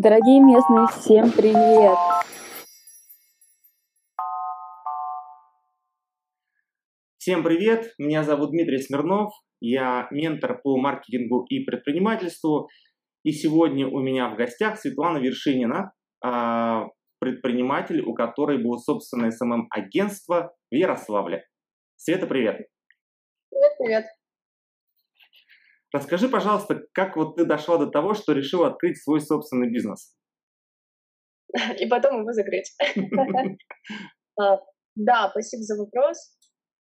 Дорогие местные, всем привет! Всем привет! Меня зовут Дмитрий Смирнов, я ментор по маркетингу и предпринимательству. И сегодня у меня в гостях Светлана Вершинина, а, предприниматель, у которой было собственное СММ-агентство в Ярославле. Света, привет! Привет, привет! Расскажи, пожалуйста, как вот ты дошла до того, что решила открыть свой собственный бизнес? И потом его закрыть. А, да, спасибо за вопрос.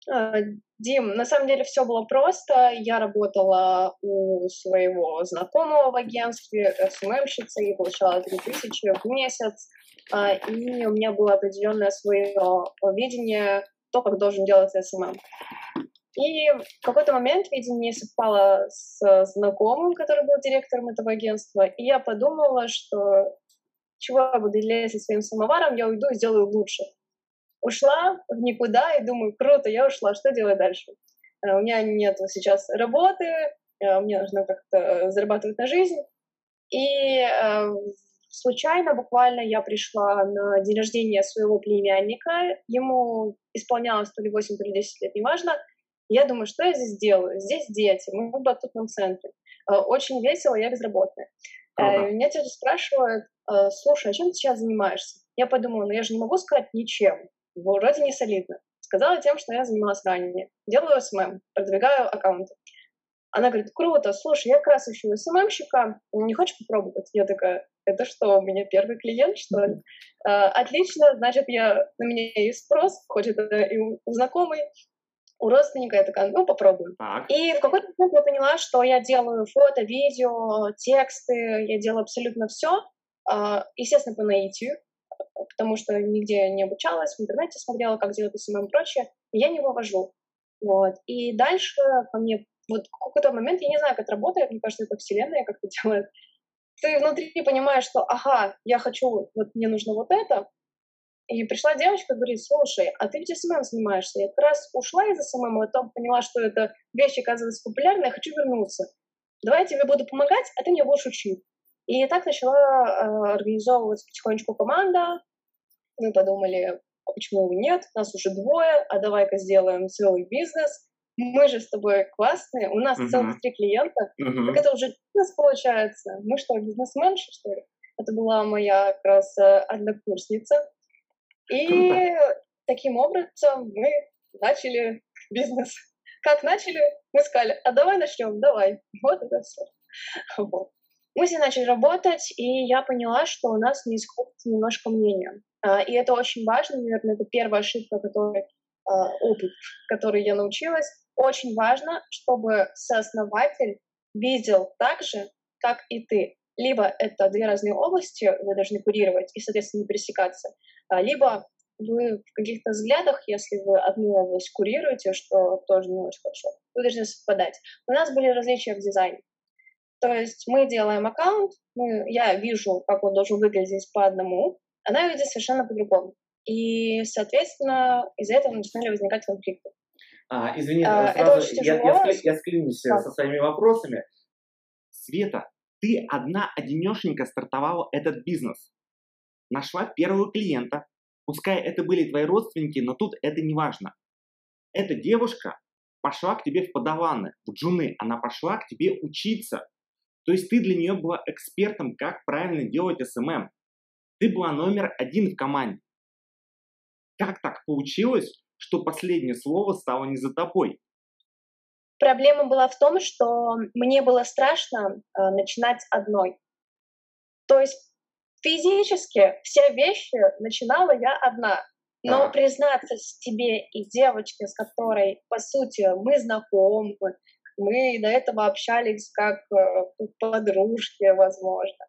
А, Дим, на самом деле все было просто. Я работала у своего знакомого в агентстве, SMM щицей, и получала 3000 в месяц. А, и у меня было определенное свое видение, то, как должен делать SMM. И в какой-то момент видение совпало с знакомым, который был директором этого агентства, и я подумала, что чего я буду лезть своим самоваром, я уйду и сделаю лучше. Ушла в никуда и думаю, круто, я ушла, что делать дальше? Э, у меня нет сейчас работы, э, мне нужно как-то зарабатывать на жизнь. И э, случайно буквально я пришла на день рождения своего племянника, ему исполнялось то ли 8, то ли 10 лет, неважно, я думаю, что я здесь делаю? Здесь дети, мы в батутном центре. Э, очень весело, я безработная. Ага. Меня тетя спрашивает, «Э, слушай, а чем ты сейчас занимаешься? Я подумала, ну я же не могу сказать ничем, вроде не солидно. Сказала тем, что я занималась ранее. Делаю SMM, продвигаю аккаунты. Она говорит, круто, слушай, я как раз ищу SMM щика, не хочешь попробовать? Я такая, это что, у меня первый клиент, что ли? Отлично, значит, я, на меня есть спрос, хоть это и у знакомый, у родственника, я такая, ну, попробуем. Так. И в какой-то момент я поняла, что я делаю фото, видео, тексты, я делаю абсолютно все, а, естественно, по наитию, потому что нигде не обучалась, в интернете смотрела, как делать SMM и прочее, и я не вывожу. Вот. И дальше ко мне, вот в какой-то момент, я не знаю, как это работает, мне кажется, это вселенная как-то делает, ты внутри понимаешь, что, ага, я хочу, вот мне нужно вот это, и пришла девочка, говорит, слушай, а ты ведь SMM занимаешься. Я как раз ушла из SMM, а потом поняла, что эта вещь оказывается популярной, я хочу вернуться. Давай я тебе буду помогать, а ты мне будешь учить. И так начала э, организовываться потихонечку команда. Мы подумали, а почему нет, нас уже двое, а давай-ка сделаем целый бизнес. Мы же с тобой классные, у нас uh-huh. целых три клиента. Uh-huh. Так это уже бизнес получается. Мы что, бизнесменши, что ли? Это была моя как раз э, однокурсница. И Круто. таким образом мы начали бизнес. Как начали? Мы сказали, а давай начнем, давай. Вот это все. Вот. Мы с ней начали работать, и я поняла, что у нас не сходится немножко мнение. А, и это очень важно, наверное, это первая ошибка, которой, а, опыт, который я научилась. Очень важно, чтобы сооснователь видел так же, как и ты. Либо это две разные области, вы должны курировать и, соответственно, не пересекаться, либо вы в каких-то взглядах, если вы одну область курируете, что тоже не очень хорошо, вы должны совпадать. У нас были различия в дизайне. То есть мы делаем аккаунт, мы, я вижу, как он должен выглядеть по одному, она видит совершенно по-другому. И, соответственно, из-за этого начинали возникать конфликты. А, извини, а, сразу, это очень я, я, я, я вклинюсь да. со своими вопросами. Света, ты одна одинешенька стартовала этот бизнес нашла первого клиента, пускай это были твои родственники, но тут это не важно. Эта девушка пошла к тебе в подаваны, в джуны, она пошла к тебе учиться. То есть ты для нее была экспертом, как правильно делать SMM. Ты была номер один в команде. Как так получилось, что последнее слово стало не за тобой? Проблема была в том, что мне было страшно э, начинать одной. То есть Физически все вещи начинала я одна. Но признаться тебе и девочке, с которой, по сути, мы знакомы, мы до этого общались как э, подружки, возможно.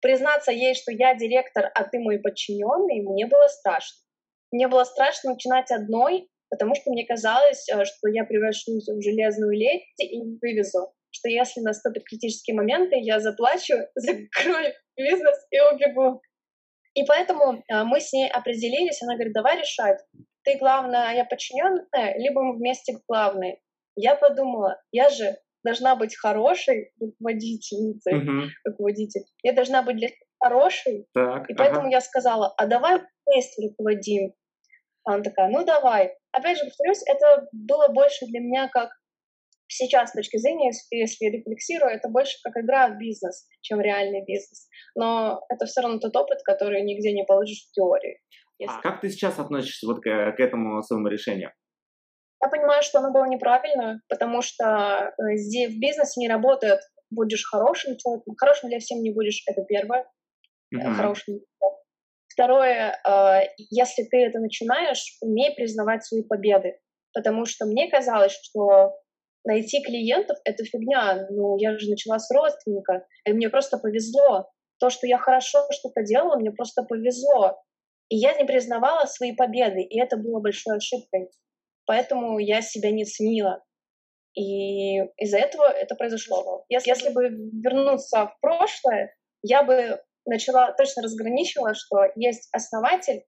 Признаться ей, что я директор, а ты мой подчиненный, мне было страшно. Мне было страшно начинать одной, потому что мне казалось, э, что я превращусь в железную леди и вывезу что если наступят критические моменты, я заплачу, закрою бизнес и убегу. И поэтому а, мы с ней определились, она говорит, давай решать, ты главная, а я подчиненная, либо мы вместе главные. Я подумала, я же должна быть хорошей руководительницей, uh-huh. руководитель. Я должна быть для хороший, так, и поэтому ага. я сказала, а давай вместе руководим. Она такая, ну давай. Опять же, повторюсь, это было больше для меня как сейчас с точки зрения, если, рефлексирую, это больше как игра в бизнес, чем реальный бизнес. Но это все равно тот опыт, который нигде не получишь в теории. Если... А как ты сейчас относишься вот к, к этому своему решению? Я понимаю, что оно было неправильно, потому что э, здесь в бизнесе не работает будешь хорошим человеком, хорошим для всем не будешь, это первое, mm-hmm. хорошим. Второе, э, если ты это начинаешь, умей признавать свои победы, потому что мне казалось, что найти клиентов — это фигня. Ну, я же начала с родственника, и мне просто повезло. То, что я хорошо что-то делала, мне просто повезло. И я не признавала свои победы, и это было большой ошибкой. Поэтому я себя не ценила. И из-за этого это произошло. Если, если бы вернуться в прошлое, я бы начала, точно разграничивала, что есть основатель,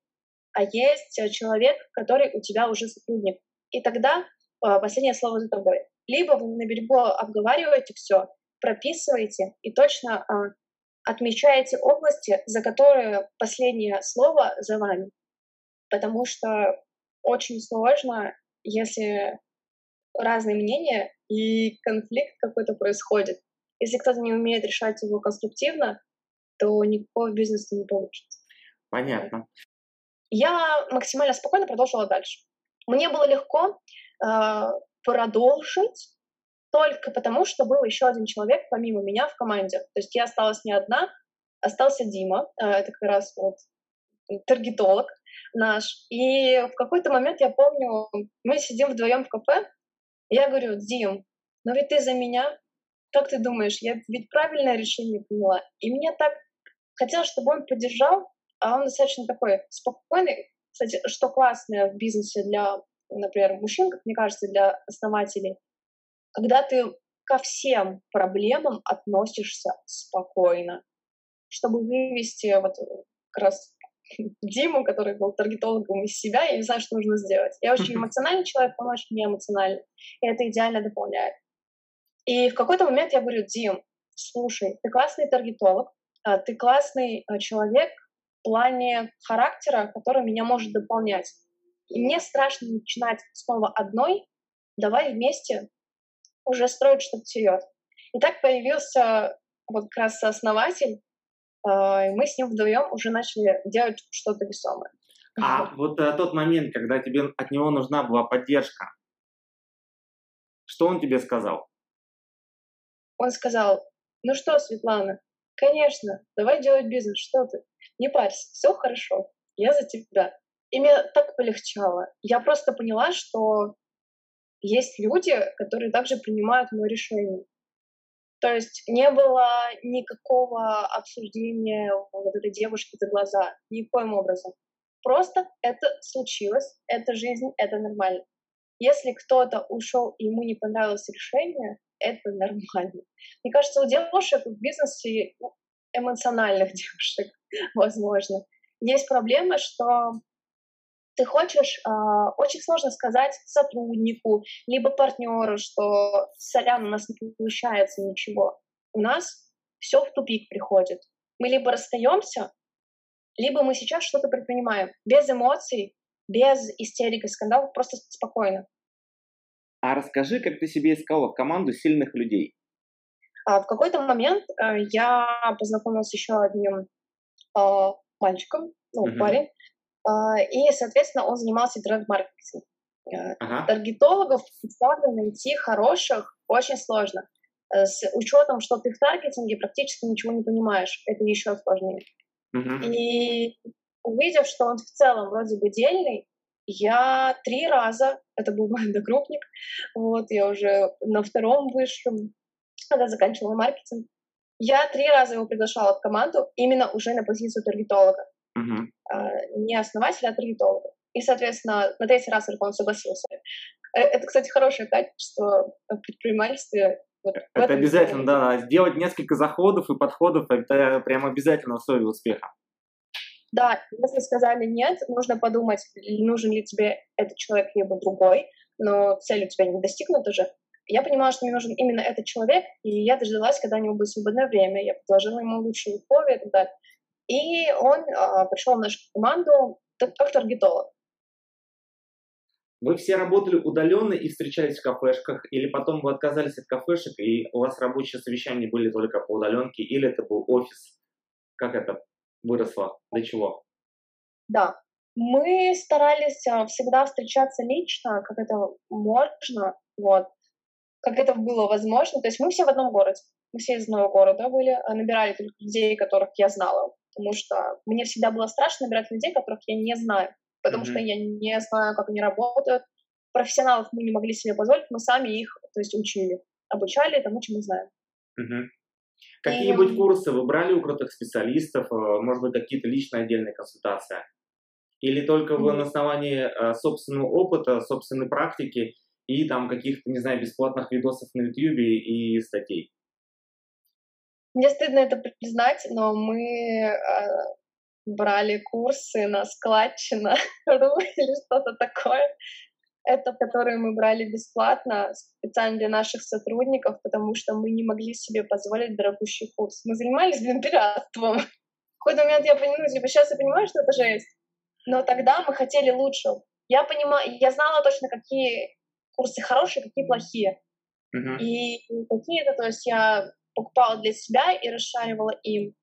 а есть человек, который у тебя уже сотрудник. И тогда а, последнее слово за тобой. Либо вы на берегу обговариваете все, прописываете и точно а, отмечаете области, за которые последнее слово за вами. Потому что очень сложно, если разные мнения и конфликт какой-то происходит. Если кто-то не умеет решать его конструктивно, то никакого бизнеса не получится. Понятно. Я максимально спокойно продолжила дальше. Мне было легко э, продолжить только потому, что был еще один человек помимо меня в команде. То есть я осталась не одна, остался Дима, э, это как раз вот таргетолог наш. И в какой-то момент я помню, мы сидим вдвоем в кафе, я говорю, Дим, но ведь ты за меня, как ты думаешь, я ведь правильное решение приняла? И мне так хотелось, чтобы он поддержал, а он достаточно такой спокойный. Кстати, что классное в бизнесе для, например, мужчин, как мне кажется, для основателей, когда ты ко всем проблемам относишься спокойно, чтобы вывести вот как раз Диму, который был таргетологом из себя, я не знаю, что нужно сделать. Я очень эмоциональный человек, он очень неэмоциональный, и это идеально дополняет. И в какой-то момент я говорю, Дим, слушай, ты классный таргетолог, а, ты классный а, человек в плане характера, который меня может дополнять. И мне страшно начинать снова одной, давай вместе уже строить что-то серьезное. И так появился вот как раз основатель, а, и мы с ним вдвоем уже начали делать что-то весомое. А вот э, тот момент, когда тебе от него нужна была поддержка, что он тебе сказал? Он сказал, ну что, Светлана, конечно, давай делать бизнес, что ты? Не парься, все хорошо, я за тебя. И мне так полегчало. Я просто поняла, что есть люди, которые также принимают мое решение. То есть не было никакого обсуждения вот этой девушки за глаза, никоим образом. Просто это случилось, это жизнь, это нормально. Если кто-то ушел и ему не понравилось решение, это нормально. Мне кажется, у девушек в бизнесе, эмоциональных девушек, возможно, есть проблема, что ты хочешь, э, очень сложно сказать сотруднику, либо партнеру, что сорян, у нас не получается ничего. У нас все в тупик приходит. Мы либо расстаемся, либо мы сейчас что-то предпринимаем. Без эмоций, без истерик и скандалов, просто спокойно. А расскажи, как ты себе искала команду сильных людей? А в какой-то момент э, я познакомилась с еще одним э, мальчиком, ну, uh-huh. парень, и, соответственно, он занимался дренд-маркетингом. Э, ага. Таргетологов специально найти хороших очень сложно. Э, с учетом, что ты в таргетинге практически ничего не понимаешь, это еще сложнее. uh И увидев, что он в целом вроде бы дельный, я три раза, это был мой одногруппник, вот, я уже на втором высшем, когда заканчивала маркетинг, я три раза его приглашала в команду именно уже на позицию таргетолога uh-huh. не основателя, а таргетолога. И, соответственно, на третий раз он согласился. Э, это, кстати, хорошее качество в предпринимательстве. Вот это обязательно, да, сделать несколько заходов и подходов, это прям обязательно условие успеха. Да, если сказали нет, нужно подумать, нужен ли тебе этот человек, либо другой, но цель у тебя не достигнута же. Я понимала, что мне нужен именно этот человек, и я дождалась, когда у него будет свободное время. Я предложила ему лучшие условия и так далее. И он э, пришел в нашу команду как таргетолог. Вы все работали удаленно и встречались в кафешках, или потом вы отказались от кафешек, и у вас рабочие совещания были только по удаленке, или это был офис? Как это выросло? Для чего? Да, мы старались а, всегда встречаться лично, как это можно, вот, как это было возможно. То есть мы все в одном городе, мы все из одного города были, а, набирали только людей, которых я знала, потому что мне всегда было страшно набирать людей, которых я не знаю потому mm-hmm. что я не знаю, как они работают. Профессионалов мы не могли себе позволить, мы сами их, то есть, учили, обучали тому, мы знаем. Mm-hmm. Какие-нибудь и... курсы вы брали у крутых специалистов, э, может быть, какие-то личные отдельные консультации? Или только вы mm-hmm. на основании э, собственного опыта, собственной практики и там каких-то, не знаю, бесплатных видосов на YouTube и статей? Мне стыдно это признать, но мы э, брали курсы на складчина или что-то такое. Это которые мы брали бесплатно, специально для наших сотрудников, потому что мы не могли себе позволить дорогущий курс. Мы занимались, блин, пиратством. В какой-то момент я понимаю, типа, сейчас я понимаю, что это жесть. Но тогда мы хотели лучшего. Я понимаю, я знала точно, какие курсы хорошие, какие плохие. Uh-huh. И какие-то, то есть я покупала для себя и расшаривала им.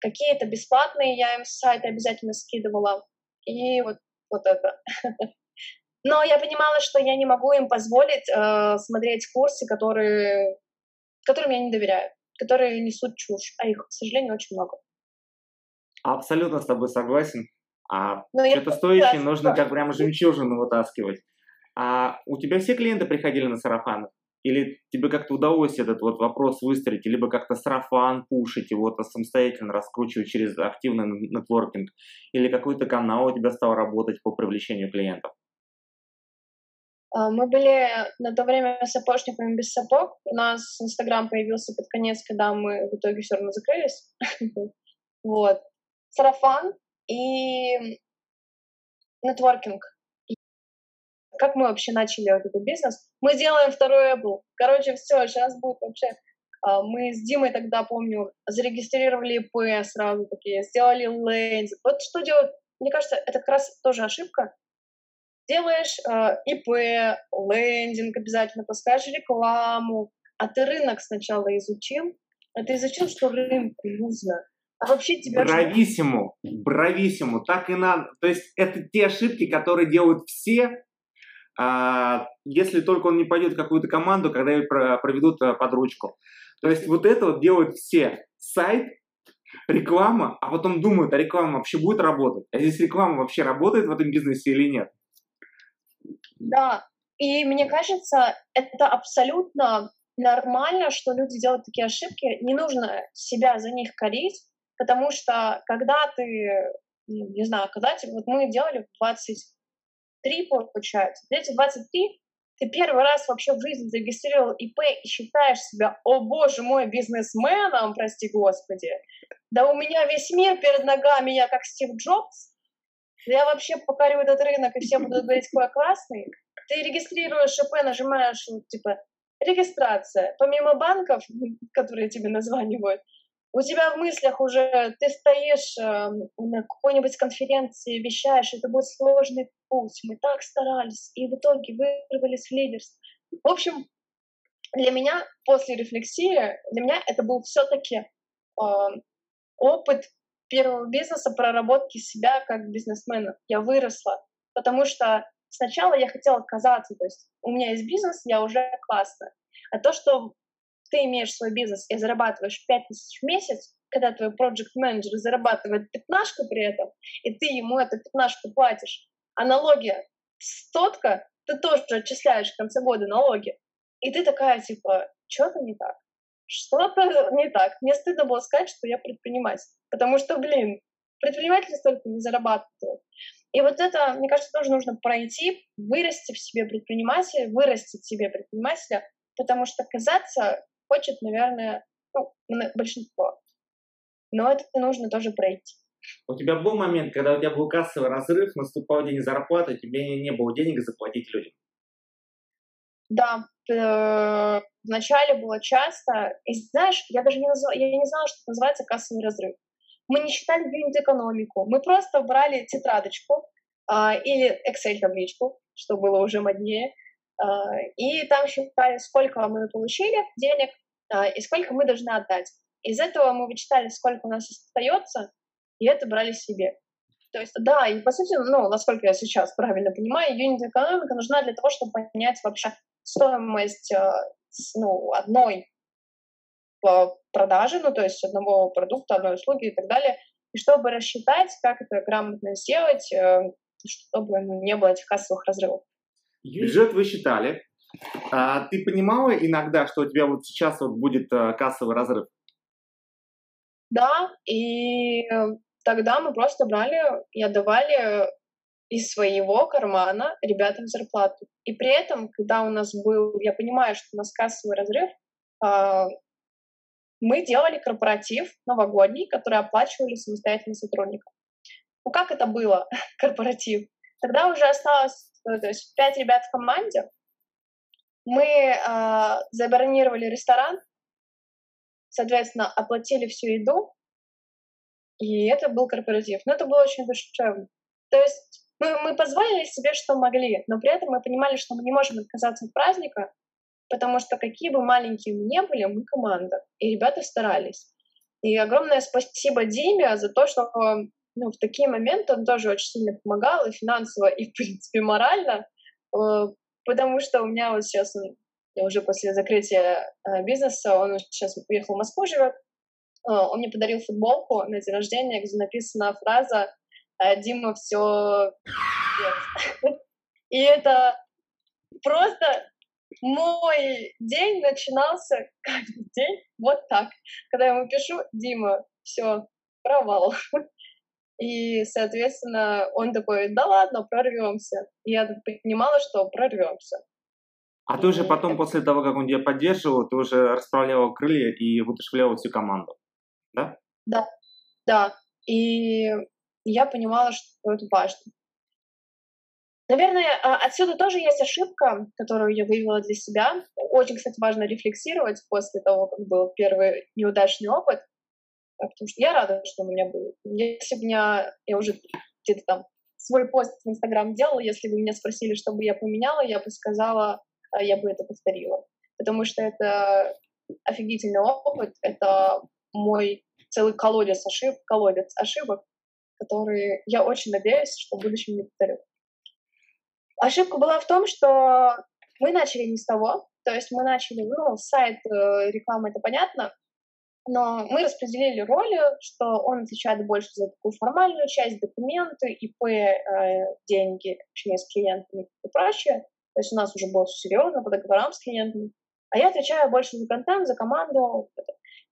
Какие-то бесплатные я им с сайта обязательно скидывала. И вот, вот это. Но я понимала, что я не могу им позволить э, смотреть курсы, которые, которым я не доверяю, которые несут чушь, а их, к сожалению, очень много. Абсолютно с тобой согласен. А что-то стоящее нужно как прямо жемчужину вытаскивать. А у тебя все клиенты приходили на сарафаны? Или тебе как-то удалось этот вот вопрос выстроить, либо как-то сарафан пушить, его самостоятельно раскручивать через активный нетворкинг, или какой-то канал у тебя стал работать по привлечению клиентов? А, мы были на то время сапожниками без сапог. У нас Инстаграм появился под конец, когда мы в итоге все равно закрылись. Вот. Сарафан и нетворкинг как мы вообще начали этот бизнес. Мы делаем второй Apple. Короче, все, сейчас будет вообще... А, мы с Димой тогда, помню, зарегистрировали ИП сразу такие, сделали лендинг. Вот что делать? Мне кажется, это как раз тоже ошибка. Делаешь э, ИП, лендинг обязательно, пускаешь рекламу, а ты рынок сначала изучил, а ты изучил, что рынку нужно. А вообще тебя... Брависсиму, брависсиму, так и надо. То есть это те ошибки, которые делают все, а, если только он не пойдет в какую-то команду, когда его проведут э, под ручку. То есть вот это вот делают все. Сайт, реклама, а потом думают, а реклама вообще будет работать? А здесь реклама вообще работает в этом бизнесе или нет? Да, и мне кажется, это абсолютно нормально, что люди делают такие ошибки. Не нужно себя за них корить, потому что когда ты, ну, не знаю, когда вот мы делали в 20 23 получается. Эти 23 ты первый раз вообще в жизни зарегистрировал ИП и считаешь себя, о боже мой, бизнесменом, прости господи. Да у меня весь мир перед ногами, я как Стив Джобс. Я вообще покорю этот рынок, и все будут говорить, какой я классный. Ты регистрируешь ИП, нажимаешь, типа, регистрация. Помимо банков, которые тебе названивают, у тебя в мыслях уже ты стоишь э, на какой-нибудь конференции, вещаешь, это будет сложный путь, мы так старались, и в итоге вырвались в лидерство. В общем, для меня после рефлексии, для меня это был все-таки э, опыт первого бизнеса, проработки себя как бизнесмена. Я выросла, потому что сначала я хотела отказаться, то есть у меня есть бизнес, я уже классно. А то, что ты имеешь свой бизнес и зарабатываешь 5 тысяч в месяц, когда твой проект менеджер зарабатывает пятнашку при этом, и ты ему эту пятнашку платишь, а налоги стотка, ты тоже отчисляешь в конце года налоги. И ты такая, типа, что-то не так. Что-то не так. Мне стыдно было сказать, что я предприниматель. Потому что, блин, предприниматели столько не зарабатывают. И вот это, мне кажется, тоже нужно пройти, вырасти в себе предпринимателя, вырастить в себе предпринимателя, потому что казаться хочет, наверное, ну, большинство. Но это нужно тоже пройти. У тебя был момент, когда у тебя был кассовый разрыв, наступал день зарплаты, тебе не было денег заплатить людям? Да, э, вначале было часто. И знаешь, я даже не, назвала, я не знала, что это называется кассовый разрыв. Мы не считали юнит-экономику. Мы просто брали тетрадочку а, или Excel-табличку, что было уже моднее, а, и там считали, сколько мы получили денег и сколько мы должны отдать. Из этого мы вычитали, сколько у нас остается, и это брали себе. То есть, да, и по сути, ну, насколько я сейчас правильно понимаю, юнит-экономика нужна для того, чтобы понять вообще стоимость э, ну, одной продажи, ну, то есть одного продукта, одной услуги и так далее, и чтобы рассчитать, как это грамотно сделать, э, чтобы не было этих кассовых разрывов. Бюджет вы считали. А ты понимала иногда, что у тебя вот сейчас вот будет э, кассовый разрыв? Да, и тогда мы просто брали и отдавали из своего кармана ребятам зарплату. И при этом, когда у нас был, я понимаю, что у нас кассовый разрыв, а, мы делали корпоратив новогодний, который оплачивали самостоятельно сотрудникам. Ну как это было, корпоратив? Тогда уже осталось э, то есть, пять ребят в команде. Мы э, забронировали ресторан, соответственно, оплатили всю еду, и это был корпоратив. Но это было очень душевно. То есть мы, мы позволили себе, что могли, но при этом мы понимали, что мы не можем отказаться от праздника, потому что какие бы маленькие мы не были, мы команда, и ребята старались. И огромное спасибо Диме за то, что ну, в такие моменты он тоже очень сильно помогал и финансово, и, в принципе, морально, э, потому что у меня вот сейчас уже после закрытия э, бизнеса, он сейчас уехал в Москву живет, э, он мне подарил футболку на день рождения, где написана фраза «Дима, все И это просто мой день начинался каждый день вот так. Когда я ему пишу, Дима, все, провал. И, соответственно, он такой, да ладно, прорвемся. И я понимала, что прорвемся. А ты уже потом, это... после того, как он тебя поддерживал, ты уже расправляла крылья и вытушевляла всю команду, да? Да, да. И я понимала, что это важно. Наверное, а, отсюда тоже есть ошибка, которую я выявила для себя. Очень, кстати, важно рефлексировать после того, как был первый неудачный опыт, потому что я рада, что у меня был. Если бы меня, я уже где-то там свой пост в Инстаграм делала, если бы меня спросили, что бы я поменяла, я бы сказала, а, я бы это повторила. Потому что это офигительный опыт, это мой целый колодец ошибок, колодец ошибок, которые я очень надеюсь, что в будущем не повторю. Ошибка была в том, что мы начали не с того, то есть мы начали, ну, сайт, э, реклама, это понятно, но мы распределили роли, что он отвечает больше за такую формальную часть, документы, ИП, э, деньги, общение с клиентами и прочее. То есть у нас уже было все серьезно по договорам с клиентами. А я отвечаю больше за контент, за команду.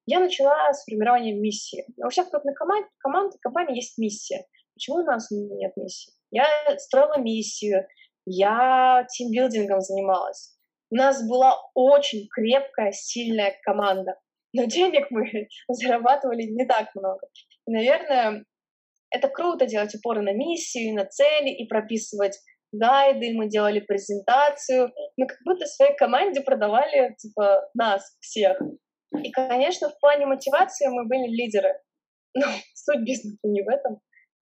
Я начала с формирования миссии. У всех крупных команд, команд и компаний есть миссия. Почему у нас нет миссии? Я строила миссию, я тимбилдингом занималась. У нас была очень крепкая, сильная команда, но денег мы зарабатывали не так много. И, наверное, это круто делать упоры на миссию, на цели и прописывать гайды, мы делали презентацию, мы как будто своей команде продавали типа нас всех. И, конечно, в плане мотивации мы были лидеры. Но суть бизнеса не в этом.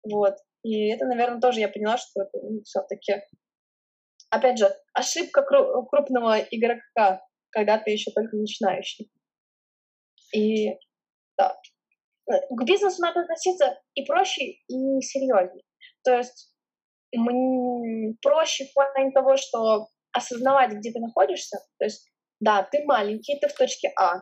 Вот. И это, наверное, тоже я поняла, что это ну, все-таки опять же, ошибка крупного игрока, когда ты еще только начинающий. И да, к бизнесу надо относиться и проще, и серьезнее. То есть проще в плане того, что осознавать, где ты находишься. То есть, да, ты маленький, ты в точке А,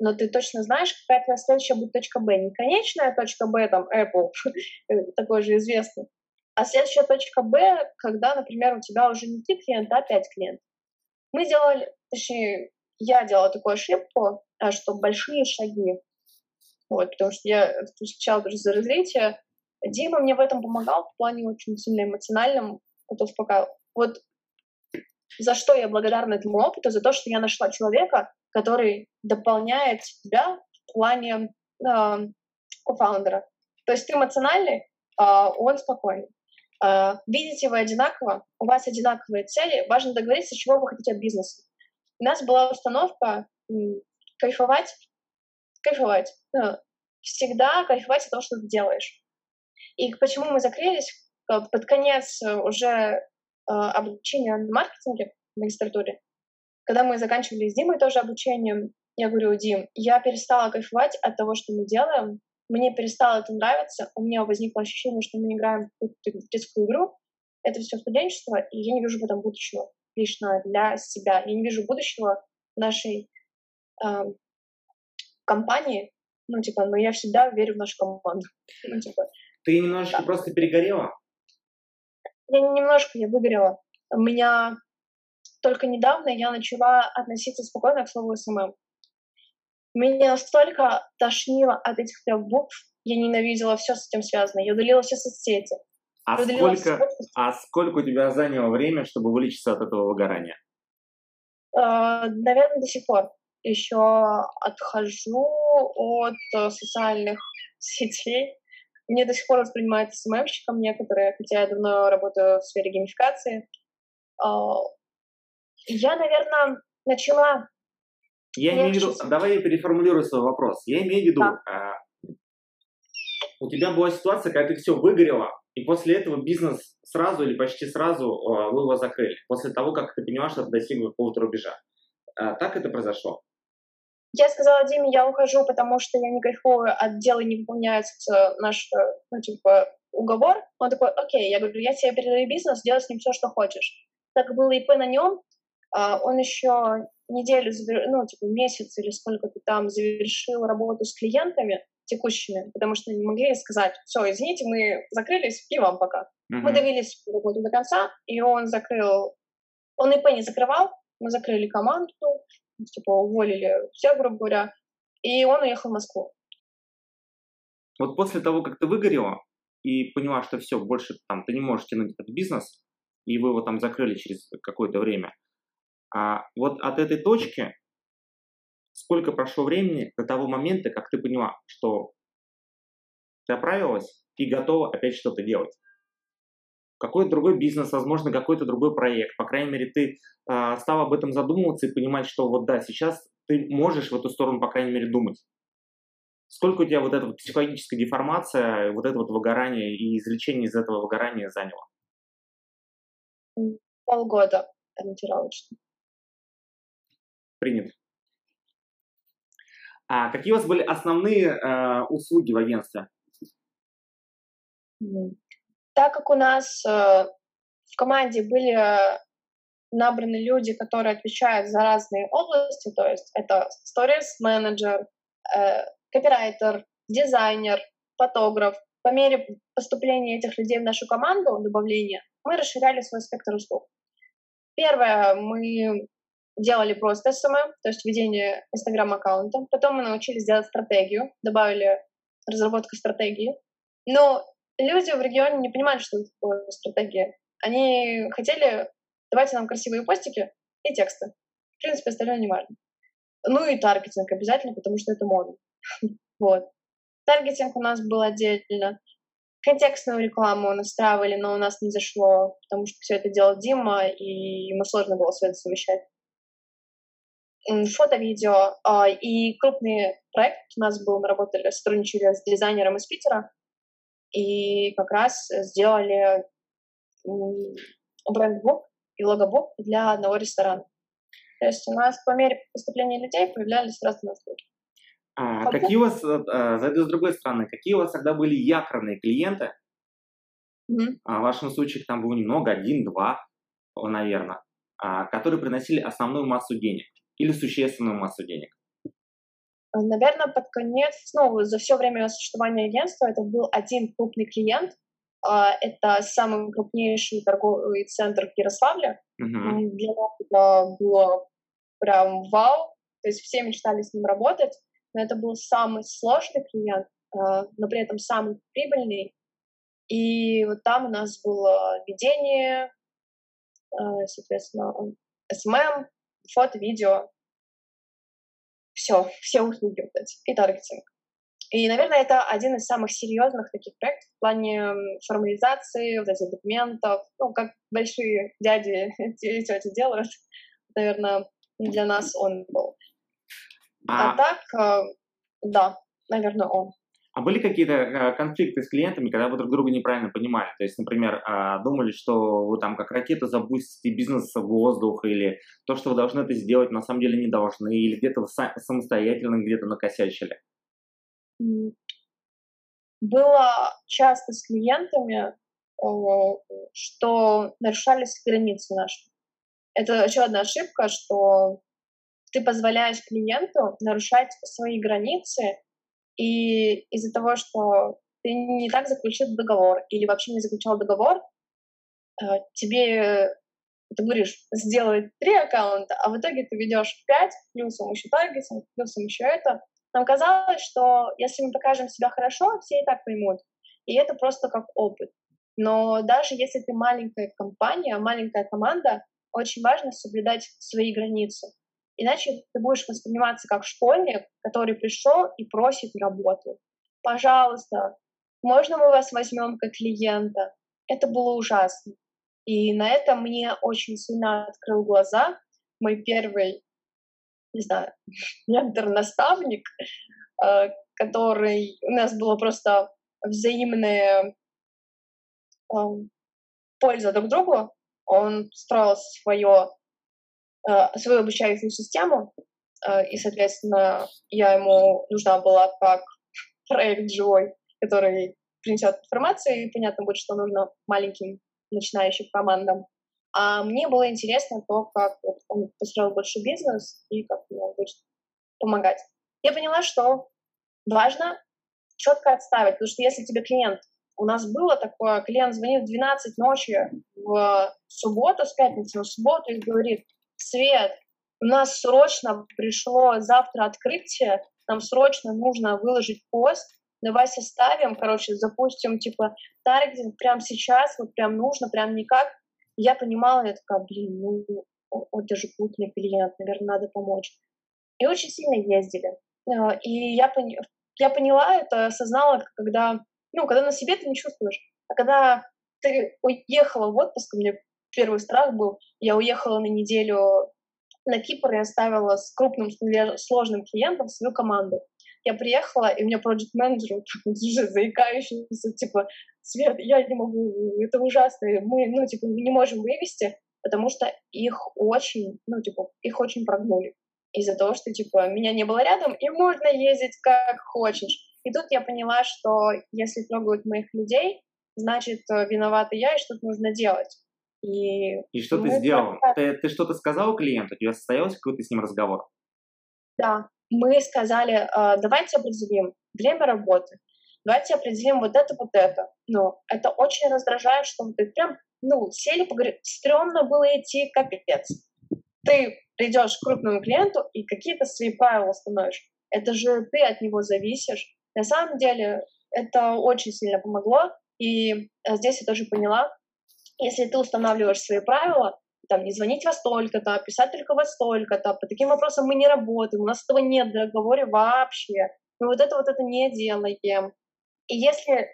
но ты точно знаешь, какая твоя следующая будет точка Б. Не конечная точка Б, там, Apple, такой же известный, а следующая точка Б, когда, например, у тебя уже не три клиента, а пять клиентов. Мы делали, точнее, я делала такую ошибку, а, что большие шаги. Вот, потому что я встречала даже за развитие. Дима мне в этом помогал в плане очень сильно эмоциональном, это успокаивал. Вот за что я благодарна этому опыту, за то, что я нашла человека, который дополняет тебя в плане э, кофаундера. То есть ты эмоциональный, а он спокойный. Uh, видите вы одинаково, у вас одинаковые цели, важно договориться, чего вы хотите от бизнеса. У нас была установка кайфовать, кайфовать. Uh, всегда кайфовать от того, что ты делаешь. И почему мы закрылись? Под конец уже э, обучения на маркетинге в магистратуре, когда мы заканчивали с Димой тоже обучением, я говорю, Дим, я перестала кайфовать от того, что мы делаем, мне перестало это нравиться, у меня возникло ощущение, что мы играем в какую-то детскую игру, это все студенчество, и я не вижу в этом будущего лично для себя. Я не вижу будущего нашей э, компании, ну, типа, но я всегда верю в нашу команду. Ну, типа, Ты немножечко да. просто перегорела? Я немножко, я выгорела. У меня только недавно я начала относиться спокойно к слову SMM. Меня настолько тошнило от этих трех букв, я ненавидела все с этим связано. Я удалила все соцсети. А сколько, а сколько у тебя заняло время, чтобы вылечиться от этого выгорания? Uh, наверное, до сих пор. Еще отхожу от uh, социальных сетей. Мне до сих пор воспринимают СММщиком некоторые, хотя я давно работаю в сфере геймификации. Uh, я, наверное, начала... Я имею в виду... Давай я переформулирую свой вопрос. Я имею в виду... Да. у тебя была ситуация, когда ты все выгорела, и после этого бизнес сразу или почти сразу а, вы его закрыли, после того, как ты поняла, что ты достигла какого-то рубежа. А, так это произошло? Я сказала Диме, я ухожу, потому что я не кайфую, от дела не выполняется наш, ну, типа, уговор. Он такой, окей, я говорю, я тебе передаю бизнес, делай с ним все, что хочешь. Так было ИП на нем, а, он еще неделю, ну, типа, месяц или сколько-то там завершил работу с клиентами, текущими, потому что не могли сказать, все, извините, мы закрылись, и вам пока. Uh-huh. Мы довелись работу до конца, и он закрыл, он ИП не закрывал, мы закрыли команду, типа уволили всех, грубо говоря, и он уехал в Москву. Вот после того, как ты выгорела и поняла, что все, больше там ты не можешь тянуть этот бизнес, и вы его там закрыли через какое-то время, а вот от этой точки сколько прошло времени до того момента, как ты поняла, что ты оправилась и готова опять что-то делать? Какой-то другой бизнес, возможно, какой-то другой проект. По крайней мере, ты э, стал об этом задумываться и понимать, что вот да, сейчас ты можешь в эту сторону, по крайней мере, думать. Сколько у тебя вот эта вот психологическая деформация, вот это вот выгорание и извлечение из этого выгорания заняло? Полгода ориентировочно. Принято. А какие у вас были основные э, услуги в агентстве? Так как у нас э, в команде были набраны люди, которые отвечают за разные области, то есть это stories менеджер, э, копирайтер, дизайнер, фотограф. По мере поступления этих людей в нашу команду, добавления, мы расширяли свой спектр услуг. Первое, мы делали просто SMM, то есть ведение Instagram-аккаунта. Потом мы научились делать стратегию, добавили разработку стратегии. Но люди в регионе не понимали, что это такое стратегия. Они хотели, давайте нам красивые постики и тексты. В принципе, остальное не важно. Ну и таргетинг обязательно, потому что это модно. вот. Таргетинг у нас был отдельно. Контекстную рекламу настраивали, но у нас не зашло, потому что все это делал Дима, и ему сложно было все это совмещать фото-видео а, и крупный проект у нас был, мы работали, сотрудничали с дизайнером из Питера и как раз сделали брендбук и логобук для одного ресторана. То есть у нас по мере поступления людей появлялись разные услуги. А, какие у вас, а, зайду с другой стороны, какие у вас тогда были якорные клиенты? Mm-hmm. А, в вашем случае их там было немного, один, два, наверное, а, которые приносили основную массу денег или существенную массу денег? Э, Наверное, под конец, ну, за все время существования агентства это был один крупный клиент. А, это самый крупнейший торговый центр в Ярославле. Uh-huh. Для нас это было прям вау. То есть все мечтали с ним работать. Но это был самый сложный клиент, а, но при этом самый прибыльный. И вот там у нас было ведение, соответственно, SMM, фото, видео, все, все услуги вот эти, и таргетинг. И, наверное, это один из самых серьезных таких проектов в плане формализации вот этих документов, ну, как большие дяди и тети делают. Наверное, для нас он был. А, а так, э, да, наверное, он. А были какие-то э, конфликты с клиентами, когда вы друг друга неправильно понимали? То есть, например, а, думали, что вы там как ракета запустите бизнес в воздух, или то, что вы должны это сделать, на самом деле не должны, или где-то самостоятельно где-то накосячили? Было часто с клиентами, что нарушались границы наши. Это еще одна ошибка, что ты позволяешь клиенту нарушать свои границы, и из-за того, что ты не так заключил договор или вообще не заключал договор, э, тебе ты говоришь сделать три аккаунта, а в итоге ты ведешь пять, плюсом еще таргетинг, плюсом еще это. Нам казалось, что если мы покажем себя хорошо, все и так поймут. И это просто как опыт. Но даже если ты маленькая компания, маленькая команда, очень важно соблюдать свои границы. Иначе ты будешь восприниматься как школьник, который пришел и просит работу. Пожалуйста, можно мы вас возьмем как клиента? Это было ужасно. И на это мне очень сильно открыл глаза мой первый, не знаю, ментор-наставник, э, который у нас было просто взаимная эм, польза друг другу. Он строил свое Э, свою обучающую систему, э, и, соответственно, я ему нужна была как проект живой, который принесет информацию, и понятно будет, что нужно маленьким начинающим командам. А мне было интересно то, как он построил большой бизнес и как ему будет помогать. Я поняла, что важно четко отставить, потому что если тебе клиент, у нас было такое, клиент звонит в 12 ночи в субботу, с пятницы на субботу и говорит, Свет, у нас срочно пришло завтра открытие, нам срочно нужно выложить пост, давай составим, короче, запустим, типа, таргетинг прямо сейчас, вот прям нужно, прям никак. Я понимала, я такая, блин, ну, это же крупный клиент, наверное, надо помочь. И очень сильно ездили. А, и я, пон... я поняла это, осознала, когда, ну, когда на себе ты не чувствуешь, а когда ты уехала в отпуск, меня первый страх был. Я уехала на неделю на Кипр и оставила с крупным сложным клиентом свою команду. Я приехала, и у меня проект менеджер уже заикающийся, типа, Свет, я не могу, это ужасно, мы, ну, типа, не можем вывести, потому что их очень, ну, типа, их очень прогнули из-за того, что, типа, меня не было рядом, и можно ездить как хочешь. И тут я поняла, что если трогают моих людей, значит, э, виновата я, и что-то нужно делать. И, и что ты сделал? Ты, ты что-то сказал клиенту? У тебя состоялся какой-то с ним разговор? Да, мы сказали, «А, давайте определим время работы, давайте определим вот это, вот это. Но это очень раздражает, что ты прям, ну, сели, поговорили, стрёмно было идти, капец. Ты придешь к крупному клиенту и какие-то свои правила установишь. Это же ты от него зависишь. На самом деле это очень сильно помогло, и э, здесь я тоже поняла, если ты устанавливаешь свои правила, там, не звонить во столько-то, писать только во столько-то, по таким вопросам мы не работаем, у нас этого нет в договоре вообще, мы вот это вот это не делаем. И если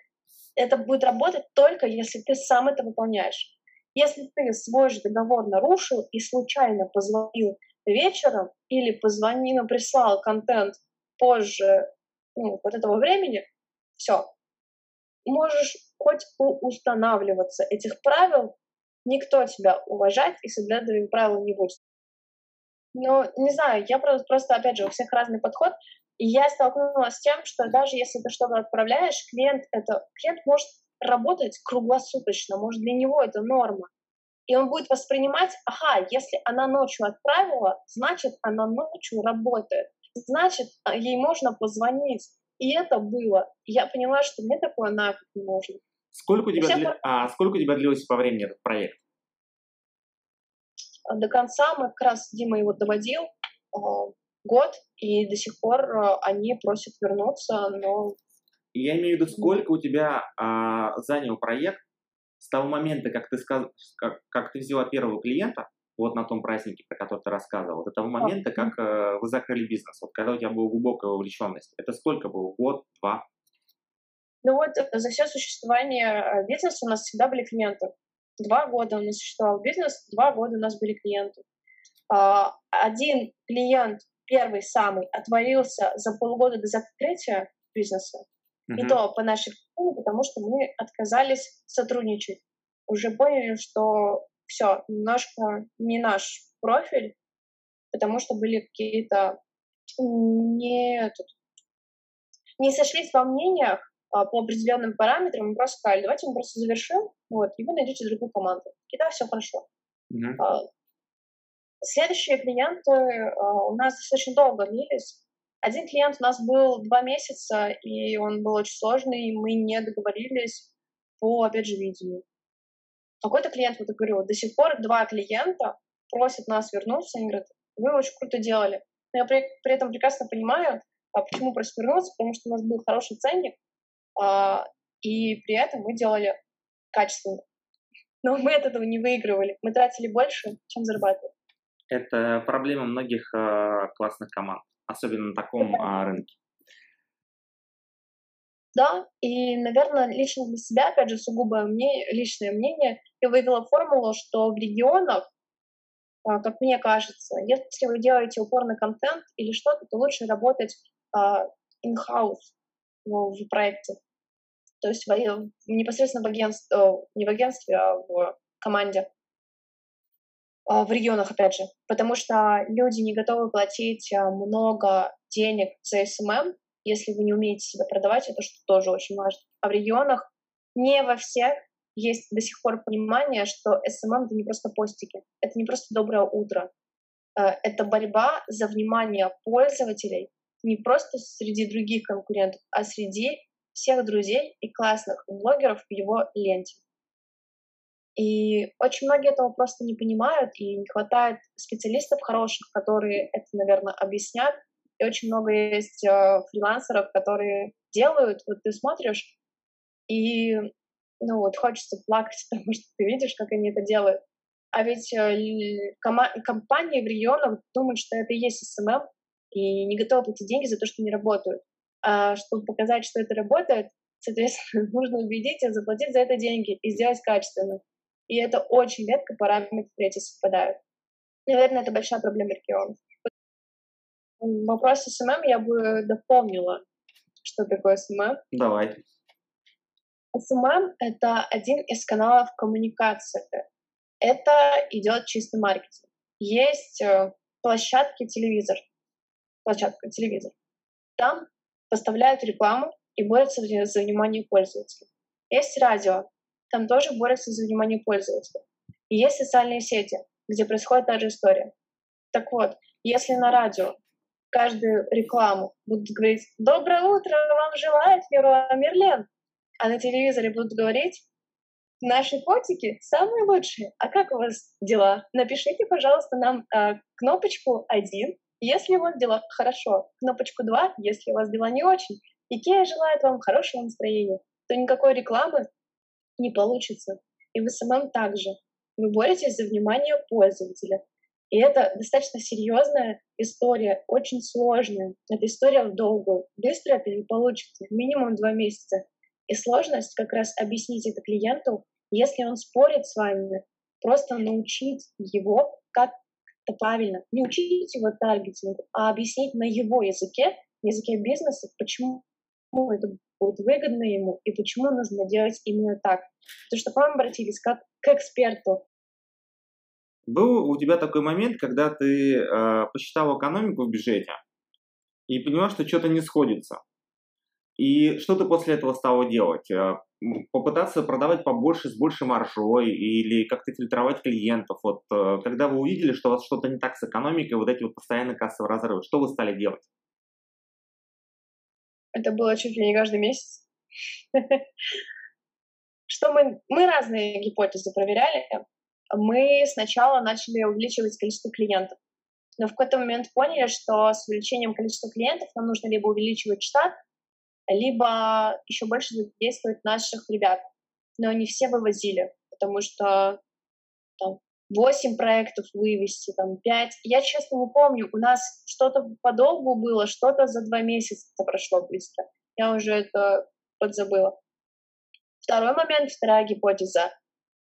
это будет работать только если ты сам это выполняешь. Если ты свой же договор нарушил и случайно позвонил вечером или позвонил, прислал контент позже ну, вот этого времени, все, можешь хоть устанавливаться этих правил, никто тебя уважать и соблюдать правил не будет. Но, не знаю, я просто, просто, опять же, у всех разный подход, и я столкнулась с тем, что даже если ты что-то отправляешь, клиент, это, клиент может работать круглосуточно, может, для него это норма. И он будет воспринимать, ага, если она ночью отправила, значит, она ночью работает. Значит, ей можно позвонить. И это было. Я поняла, что мне такое нафиг не нужно. Сколько у тебя, дли... а, сколько у тебя длился по времени этот проект? До конца мы как раз Дима его доводил э, год, и до сих пор э, они просят вернуться, но... Я имею в виду, сколько у тебя э, занял проект с того момента, как ты, сказ... как, как ты взяла первого клиента, вот на том празднике, про который ты рассказывал, до того момента, как э, вы закрыли бизнес, вот когда у тебя была глубокая вовлеченность, это сколько было? Год, два? Ну вот э, за все существование э, бизнеса у нас всегда были клиенты. Два года у нас существовал бизнес, два года у нас были клиенты. А, один клиент, первый самый, отвалился за полгода до закрытия бизнеса. Uh-huh. И то по нашей причине, потому что мы отказались сотрудничать. Уже поняли, что все, немножко не наш профиль, потому что были какие-то не, не сошлись во мнениях а, по определенным параметрам, мы просто сказали, давайте мы просто завершим, вот, и вы найдете другую команду. И да, все хорошо. Mm-hmm. А, следующие клиенты а, у нас достаточно долго длились. Один клиент у нас был два месяца, и он был очень сложный, и мы не договорились по, опять же, видению. Какой-то клиент, вот я говорю, до сих пор два клиента просят нас вернуться, они говорят, вы очень круто делали. Но я при, при этом прекрасно понимаю, а почему просят вернуться, потому что у нас был хороший ценник, а, и при этом мы делали качественно. Но мы от этого не выигрывали. Мы тратили больше, чем зарабатывали. Это проблема многих э, классных команд, особенно на таком э, рынке. Да, и, наверное, лично для себя, опять же, сугубо мне, личное мнение, я вывела формулу, что в регионах, как мне кажется, если вы делаете упор на контент или что-то, то лучше работать in-house в проекте. То есть в, непосредственно в агентстве, не в агентстве, а в команде. В регионах, опять же. Потому что люди не готовы платить много денег за SMM, если вы не умеете себя продавать, это что тоже очень важно. А в регионах не во всех есть до сих пор понимание, что SMM — это не просто постики, это не просто доброе утро. Э, это борьба за внимание пользователей не просто среди других конкурентов, а среди всех друзей и классных блогеров в его ленте. И очень многие этого просто не понимают, и не хватает специалистов хороших, которые это, наверное, объяснят, и очень много есть э, фрилансеров, которые делают, вот ты смотришь, и ну вот хочется плакать, потому что ты видишь, как они это делают. А ведь кома- компании в регионах думают, что это и есть SMM, и не готовы платить деньги за то, что не работают. А чтобы показать, что это работает, соответственно, нужно убедить их заплатить за это деньги и сделать качественно. И это очень редко параметры эти совпадают. Наверное, это большая проблема регионов вопрос SMM я бы дополнила, что такое SMM. Давай. SMM — это один из каналов коммуникации. Это идет чистый маркетинг. Есть э, площадки телевизор. Площадка телевизор. Там поставляют рекламу и борются за внимание пользователя. Есть радио. Там тоже борются за внимание пользователя. И есть социальные сети, где происходит та же история. Так вот, если на радио каждую рекламу будут говорить «Доброе утро, вам желает Мируа Мерлен», а на телевизоре будут говорить «Наши котики самые лучшие, а как у вас дела? Напишите, пожалуйста, нам э, кнопочку 1, если у вас дела хорошо, кнопочку 2, если у вас дела не очень. Икея желает вам хорошего настроения». То никакой рекламы не получится. И в SMM также. Вы боретесь за внимание пользователя. И это достаточно серьезная история, очень сложная. Это история в долгую. Быстро это не получится, минимум два месяца. И сложность как раз объяснить это клиенту, если он спорит с вами, просто научить его, как это правильно. Не учить его таргетингу, а объяснить на его языке, языке бизнеса, почему это будет выгодно ему и почему нужно делать именно так. Потому что к вам обратились как к эксперту, был у тебя такой момент, когда ты э, посчитал экономику в бюджете и поняла, что что-то не сходится. И что ты после этого стала делать? Э, попытаться продавать побольше с большей маржой или как-то фильтровать клиентов? Вот э, когда вы увидели, что у вас что-то не так с экономикой, вот эти вот постоянные кассовые разрывы, что вы стали делать? Это было чуть ли не каждый месяц. Что мы, мы разные гипотезы проверяли мы сначала начали увеличивать количество клиентов. Но в какой-то момент поняли, что с увеличением количества клиентов нам нужно либо увеличивать штат, либо еще больше задействовать наших ребят. Но не все вывозили, потому что там, 8 проектов вывести, там 5. Я честно не помню, у нас что-то подолгу было, что-то за два месяца прошло быстро. Я уже это подзабыла. Второй момент, вторая гипотеза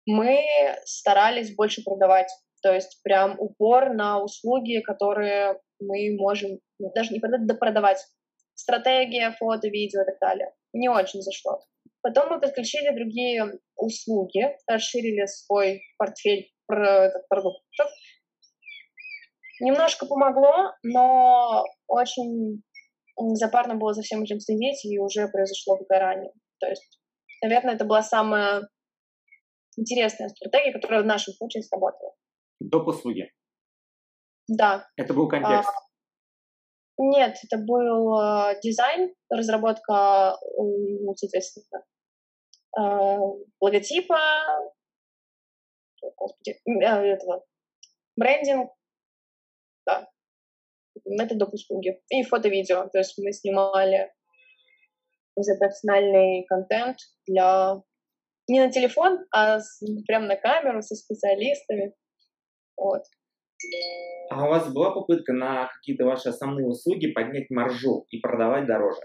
мы старались больше продавать. То есть прям упор на услуги, которые мы можем ну, даже не продать, да продавать. Стратегия, фото, видео и так далее. не очень зашло. Потом мы подключили другие услуги, расширили свой портфель про этот продукт. Немножко помогло, но очень запарно было за всем этим следить, и уже произошло выгорание. То есть, наверное, это была самая интересная стратегия, которая в нашем случае сработала. Доп. услуги? Да. Это был контекст? А, нет, это был э, дизайн, разработка, ну, соответственно, э, логотипа, господи, э, этого, брендинг, да, метод услуги и фото-видео. То есть мы снимали профессиональный контент для не на телефон, а с, прям на камеру со специалистами. Вот. А у вас была попытка на какие-то ваши основные услуги поднять маржу и продавать дороже?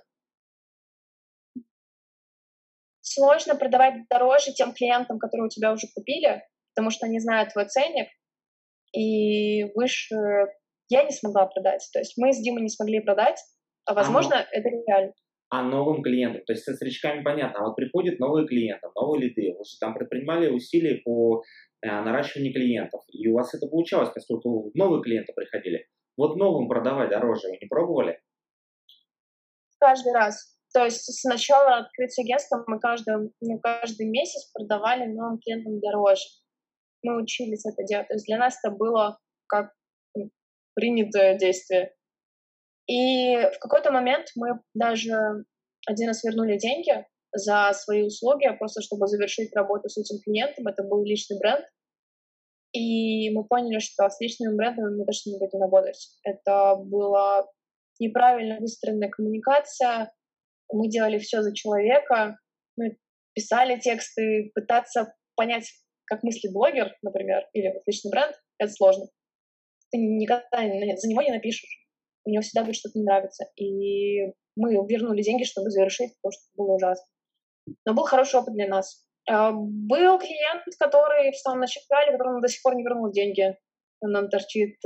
Сложно продавать дороже тем клиентам, которые у тебя уже купили, потому что они знают твой ценник, и выше я не смогла продать. То есть мы с Димой не смогли продать, а возможно, а, это реально. А новым клиентам, то есть со старичками понятно, а вот приходят новые клиенты, новые лиды, вы же там предпринимали усилия по э, наращиванию клиентов, и у вас это получалось, поскольку новые клиенты приходили. Вот новым продавать дороже вы не пробовали? Каждый раз. То есть сначала открытия агентства мы каждый, ну, каждый месяц продавали новым клиентам дороже. Мы учились это делать. То есть для нас это было как принятое действие. И в какой-то момент мы даже один раз вернули деньги за свои услуги, просто чтобы завершить работу с этим клиентом. Это был личный бренд. И мы поняли, что с личными брендами мы точно не будем работать. Это была неправильно выстроенная коммуникация. Мы делали все за человека. Мы писали тексты, пытаться понять, как мыслит блогер, например, или личный бренд, это сложно ты никогда за него не напишешь. У него всегда будет что-то не нравиться. И мы вернули деньги, чтобы завершить, потому что было ужасно. Но был хороший опыт для нас. А, был клиент, который в самом начале, которому до сих пор не вернул деньги. Он нам торчит 15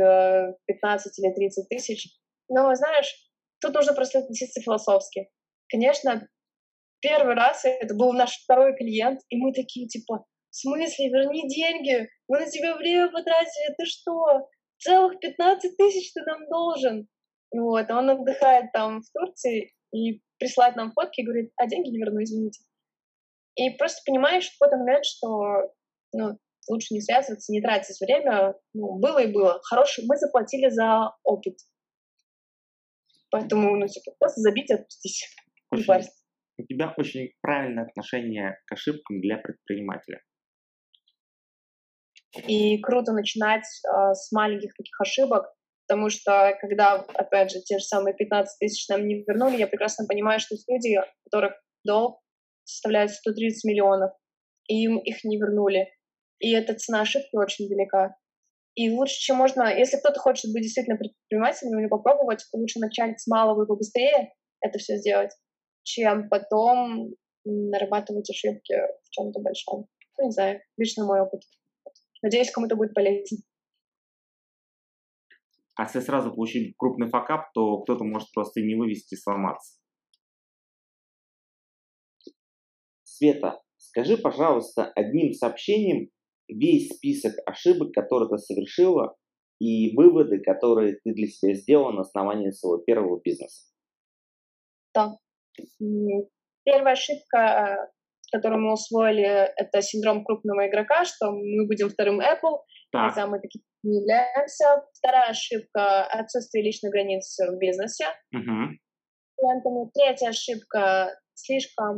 э, или 30 тысяч. Но, знаешь, тут нужно просто относиться философски. Конечно, первый раз это был наш второй клиент, и мы такие, типа, в смысле, верни деньги, мы на тебя время потратили, ты что? целых 15 тысяч ты нам должен. Вот, он отдыхает там в Турции и присылает нам фотки и говорит, а деньги не верну, извините. И просто понимаешь в какой-то момент, что ну, лучше не связываться, не тратить время. Ну, было и было. Хороший, мы заплатили за опыт. Поэтому, ну, типа, просто забить и отпустить. Очень, у тебя очень правильное отношение к ошибкам для предпринимателя. И круто начинать э, с маленьких таких ошибок, потому что когда, опять же, те же самые 15 тысяч нам не вернули, я прекрасно понимаю, что есть люди, у которых долг составляет 130 миллионов, и им их не вернули. И эта цена ошибки очень велика. И лучше, чем можно, если кто-то хочет быть действительно предпринимателем или попробовать, лучше начать с малого и побыстрее это все сделать, чем потом нарабатывать ошибки в чем-то большом. Ну, не знаю, лично мой опыт. Надеюсь, кому-то будет полезно. А если сразу получить крупный факап, то кто-то может просто не вывести и сломаться. Света, скажи, пожалуйста, одним сообщением весь список ошибок, которые ты совершила, и выводы, которые ты для себя сделала на основании своего первого бизнеса. Да. Первая ошибка который мы усвоили, это синдром крупного игрока, что мы будем вторым Apple, так. хотя мы такие не являемся. Вторая ошибка — отсутствие личных границ в бизнесе. Угу. Третья ошибка — слишком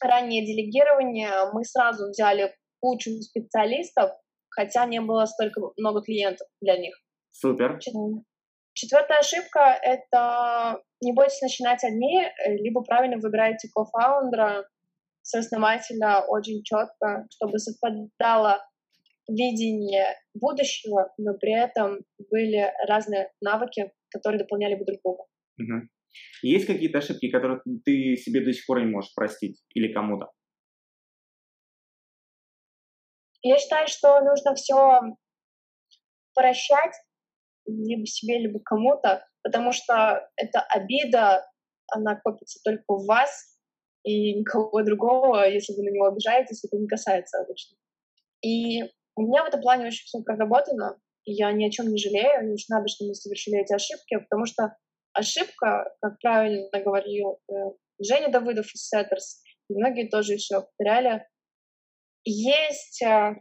раннее делегирование. Мы сразу взяли кучу специалистов, хотя не было столько много клиентов для них. Супер. Четвертая ошибка — это не бойтесь начинать одни, либо правильно выбирайте кофаундера, сооснователя очень четко, чтобы совпадало видение будущего, но при этом были разные навыки, которые дополняли бы друг друга. Угу. Есть какие-то ошибки, которые ты себе до сих пор не можешь простить или кому-то? Я считаю, что нужно все прощать либо себе, либо кому-то, потому что эта обида, она копится только в вас, и никого другого, если вы на него обижаетесь, это не касается обычно. И у меня в этом плане очень все проработано, и я ни о чем не жалею, лишь надо, чтобы мы совершили эти ошибки, потому что ошибка, как правильно говорил э, Женя Давыдов из и многие тоже еще повторяли, есть э,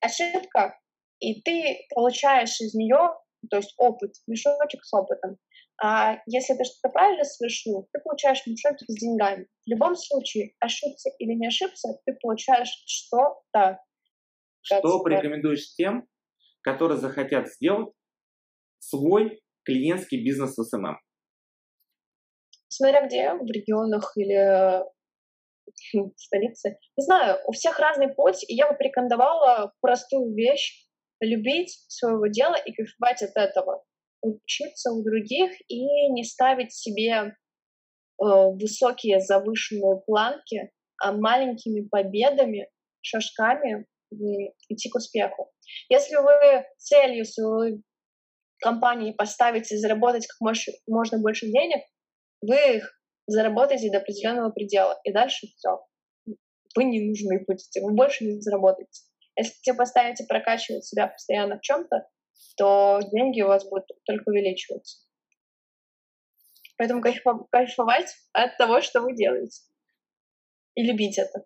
ошибка, и ты получаешь из нее, то есть опыт, мешочек с опытом. А если ты что-то правильно совершил, ты получаешь мешочек с деньгами. В любом случае, ошибся или не ошибся, ты получаешь что-то. Что порекомендуешь тем, которые захотят сделать свой клиентский бизнес в SMM? Смотря где, в регионах или в столице. Не знаю, у всех разный путь, и я бы порекомендовала простую вещь — любить своего дела и кайфовать от этого. Учиться у других и не ставить себе э, высокие завышенные планки, а маленькими победами, шажками идти к успеху. Если вы целью своей компании поставите заработать как можно больше денег, вы их заработаете до определенного предела, и дальше все. Вы не нужны будете, вы больше не заработаете. Если вы поставите прокачивать себя постоянно в чем-то, то деньги у вас будут только увеличиваться. Поэтому кайфовать от того, что вы делаете. И любить это.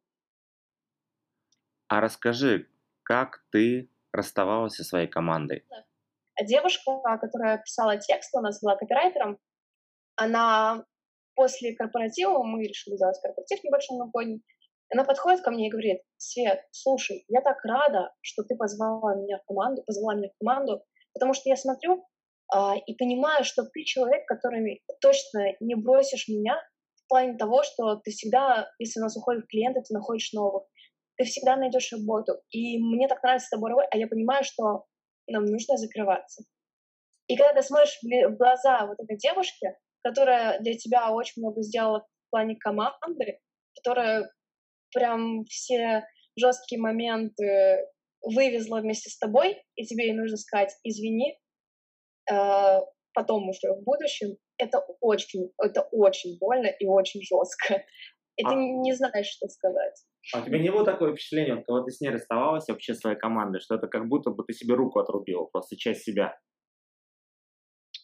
А расскажи, как ты расставалась со своей командой? А девушка, которая писала текст, у нас была копирайтером, она после корпоратива, мы решили сделать корпоратив небольшой новогодний, она подходит ко мне и говорит, Свет, слушай, я так рада, что ты позвала меня в команду, позвала меня в команду, потому что я смотрю а, и понимаю, что ты человек, который точно не бросишь меня в плане того, что ты всегда, если у нас уходят клиенты, ты находишь новых ты всегда найдешь работу. И мне так нравится с тобой работать, а я понимаю, что нам нужно закрываться. И когда ты смотришь в глаза вот этой девушки, которая для тебя очень много сделала в плане команды, которая прям все жесткие моменты вывезла вместе с тобой, и тебе ей нужно сказать «извини», э, потом уже в будущем, это очень, это очень больно и очень жестко. И а... ты не знаешь, что сказать. А у тебя не было такого впечатления, вот, когда ты с ней расставалась вообще своей командой, что это как будто бы ты себе руку отрубила, просто часть себя?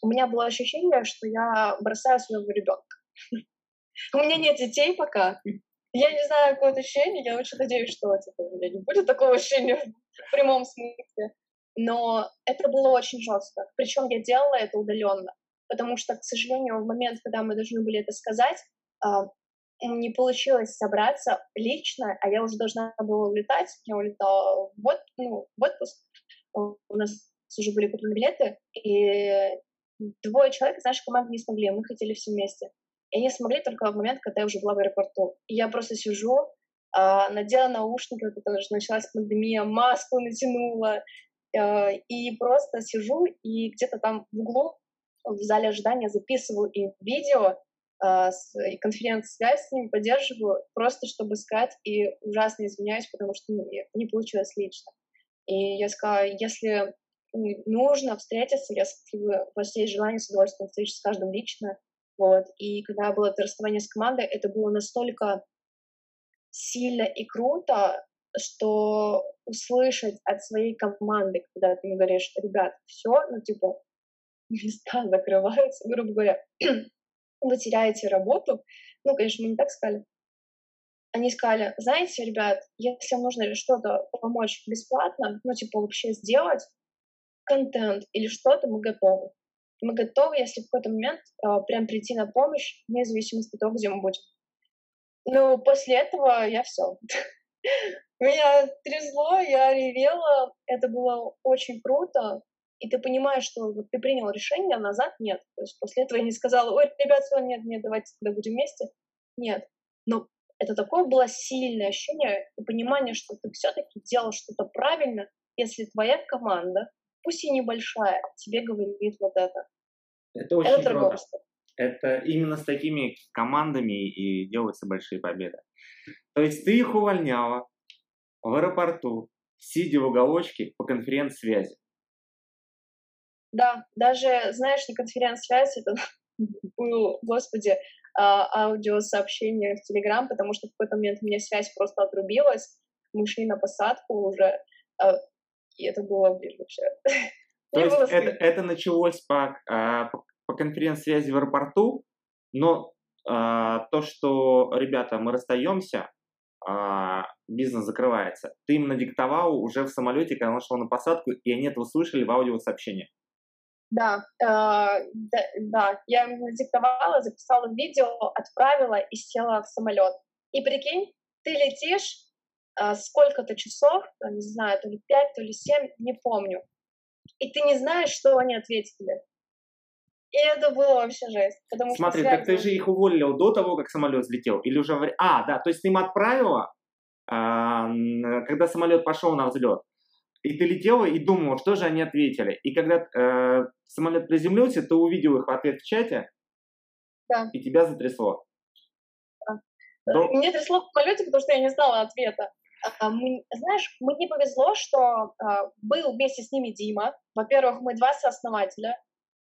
У меня было ощущение, что я бросаю своего ребенка. У меня нет детей пока. Я не знаю, какое ощущение, я очень надеюсь, что типа, у меня не будет такого ощущения в прямом смысле. Но это было очень жестко. Причем я делала это удаленно. Потому что, к сожалению, в момент, когда мы должны были это сказать, а, не получилось собраться лично, а я уже должна была улетать. Я улетала в, от, ну, в отпуск. У нас уже были куплены билеты, и двое человек из нашей команды не смогли, мы хотели все вместе. И они смогли только в момент, когда я уже была в аэропорту. И я просто сижу, э, надела наушники, потому что началась пандемия, маску натянула, э, и просто сижу и где-то там в углу в зале ожидания записываю им видео, а, конференц-связь с ними поддерживаю, просто чтобы сказать, и ужасно извиняюсь, потому что ну, не получилось лично. И я сказала, если нужно встретиться, если у вас есть желание с удовольствием встретиться с каждым лично, вот. И когда было это расставание с командой, это было настолько сильно и круто, что услышать от своей команды, когда ты мне говоришь, ребят, все, ну, типа, места закрываются, грубо говоря, вы теряете работу. Ну, конечно, мы не так сказали. Они сказали, знаете, ребят, если вам нужно что-то помочь бесплатно, ну, типа, вообще сделать контент или что-то, мы готовы. Мы готовы, если в какой-то момент э, прям прийти на помощь, вне зависимости от того, где мы будем. Ну, после этого я все. Меня трясло, я ревела, это было очень круто, и ты понимаешь, что вот ты принял решение, а назад нет. То есть после этого я не сказала, ой, ребят, все, нет, нет, давайте тогда будем вместе. Нет. Но это такое было сильное ощущение и понимание, что ты все-таки делал что-то правильно, если твоя команда, пусть и небольшая, тебе говорит вот это. Это очень это круто. Это именно с такими командами и делаются большие победы. То есть ты их увольняла в аэропорту, сидя в уголочке по конференц-связи. Да, даже, знаешь, не конференц-связь, это был, господи, аудиосообщение в Телеграм, потому что в какой-то момент у меня связь просто отрубилась, мы шли на посадку уже, а, и это было, блин, вообще... То есть это, это началось по, а, по, по конференц-связи в аэропорту, но а, то, что, ребята, мы расстаемся, а, бизнес закрывается, ты им надиктовал уже в самолете, когда он шел на посадку, и они это услышали в аудиосообщении. Да, э, да, да, я им надиктовала, записала видео, отправила и села в самолет. И прикинь, ты летишь э, сколько-то часов, не знаю, то ли пять, то ли семь, не помню. И ты не знаешь, что они ответили. И это было вообще жесть. Потому Смотри, что так ты же их уволил до того, как самолет взлетел? Или уже... А, да, то есть ты им отправила, а, когда самолет пошел на взлет. И ты летела и думала, что же они ответили. И когда э, самолет приземлился, ты увидел их ответ в чате, да. и тебя затрясло. Да. До... Мне трясло в самолете, потому что я не знала ответа. А, мы, знаешь, мне повезло, что а, был вместе с ними Дима. Во-первых, мы два сооснователя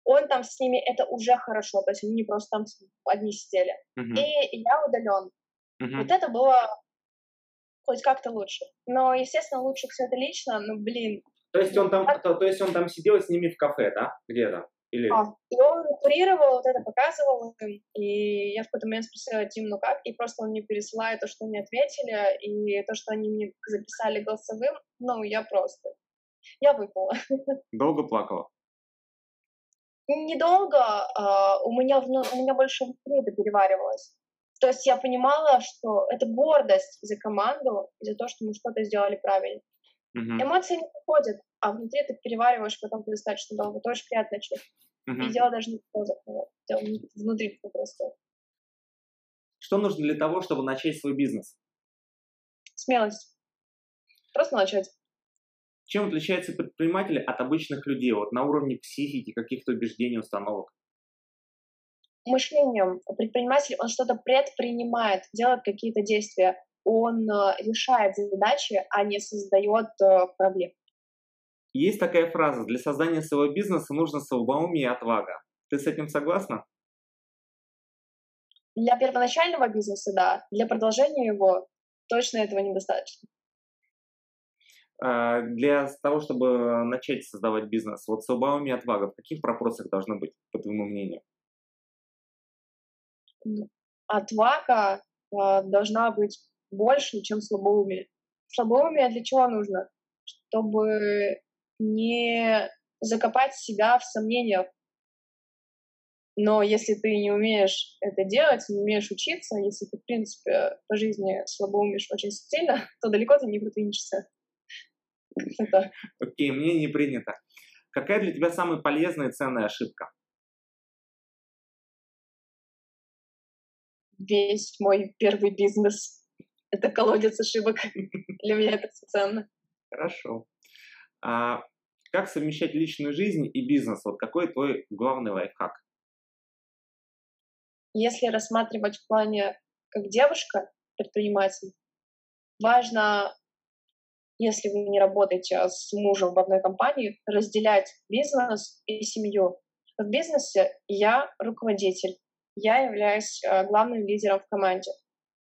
он там с ними, это уже хорошо, то есть они не просто там одни сидели. Uh-huh. И я удален. Uh-huh. Вот это было хоть как-то лучше. Но, естественно, лучше все это лично, ну, блин. То есть он там, то, то есть он там сидел с ними в кафе, да, где-то? Или... А, и он курировал, вот это показывал им, и я в какой-то момент спросила Тим, ну как, и просто он мне пересылает то, что они ответили, и то, что они мне записали голосовым, ну, я просто, я выпала. Долго плакала? недолго э, у меня у меня больше внутри это переваривалось. То есть я понимала, что это гордость за команду, за то, что мы что-то сделали правильно. Uh-huh. Эмоции не приходят, а внутри ты перевариваешь потом достаточно долго. Это очень приятное чувство. Uh-huh. И дело даже не в позах, дело внутри происходит. Что нужно для того, чтобы начать свой бизнес? Смелость. Просто начать. Чем отличаются предприниматели от обычных людей вот на уровне психики, каких-то убеждений, установок? Мышлением предприниматель, он что-то предпринимает, делает какие-то действия, он э, решает задачи, а не создает э, проблем. Есть такая фраза, для создания своего бизнеса нужно слабоумие и отвага. Ты с этим согласна? Для первоначального бизнеса, да. Для продолжения его точно этого недостаточно. А, для того, чтобы начать создавать бизнес, вот слабоумие и отвага, в каких пропорциях должны быть, по твоему мнению? Отвага э, должна быть больше, чем слабоумие. Слабоумие для чего нужно? Чтобы не закопать себя в сомнениях. Но если ты не умеешь это делать, не умеешь учиться, если ты, в принципе, по жизни слабоумишь очень сильно, то далеко ты не продвинешься. Окей, мне не принято. Какая для тебя самая полезная и ценная ошибка? Весь мой первый бизнес. Это колодец ошибок. Для меня это ценно. Хорошо. А как совмещать личную жизнь и бизнес? Вот какой твой главный лайфхак? Если рассматривать в плане как девушка, предприниматель, важно если вы не работаете с мужем в одной компании, разделять бизнес и семью. В бизнесе я руководитель, я являюсь э, главным лидером в команде.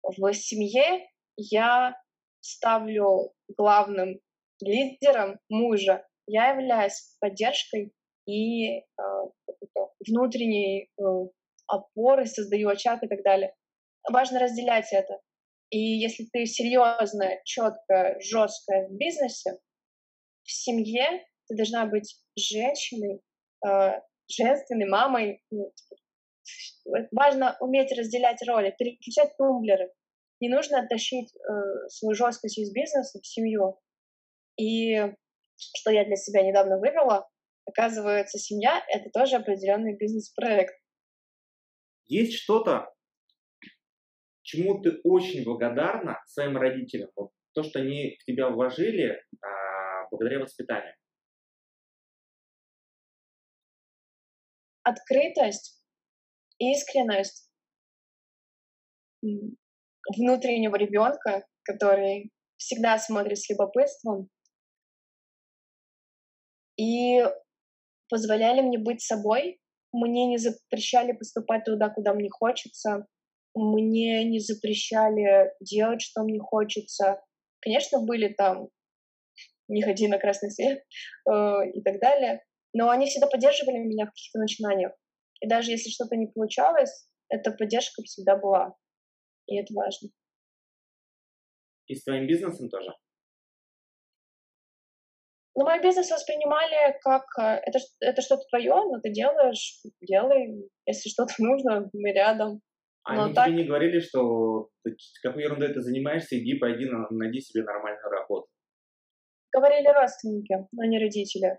В семье я ставлю главным лидером мужа. Я являюсь поддержкой и э, внутренней э, опорой, создаю очаг и так далее. Важно разделять это. И если ты серьезная, четкая, жесткая в бизнесе, в семье ты должна быть женщиной, э, женственной мамой. Ну, типа, важно уметь разделять роли, переключать тумблеры. Не нужно оттащить э, свою жесткость из бизнеса в семью. И что я для себя недавно вывела, оказывается, семья — это тоже определенный бизнес-проект. Есть что-то, чему ты очень благодарна своим родителям, вот то, что они в тебя вложили а, благодаря воспитанию? Открытость, искренность внутреннего ребенка, который всегда смотрит с любопытством, и позволяли мне быть собой, мне не запрещали поступать туда, куда мне хочется, мне не запрещали делать, что мне хочется. Конечно, были там «не ходи на красный свет» э, и так далее, но они всегда поддерживали меня в каких-то начинаниях. И даже если что-то не получалось, эта поддержка всегда была. И это важно. И с твоим бизнесом тоже? Ну, мой бизнес воспринимали как э, это, это что-то твое, но ты делаешь, делай. Если что-то нужно, мы рядом. Они так... тебе не говорили, что какой ерундой ты занимаешься, иди, пойди, найди себе нормальную работу? Говорили родственники, но не родители.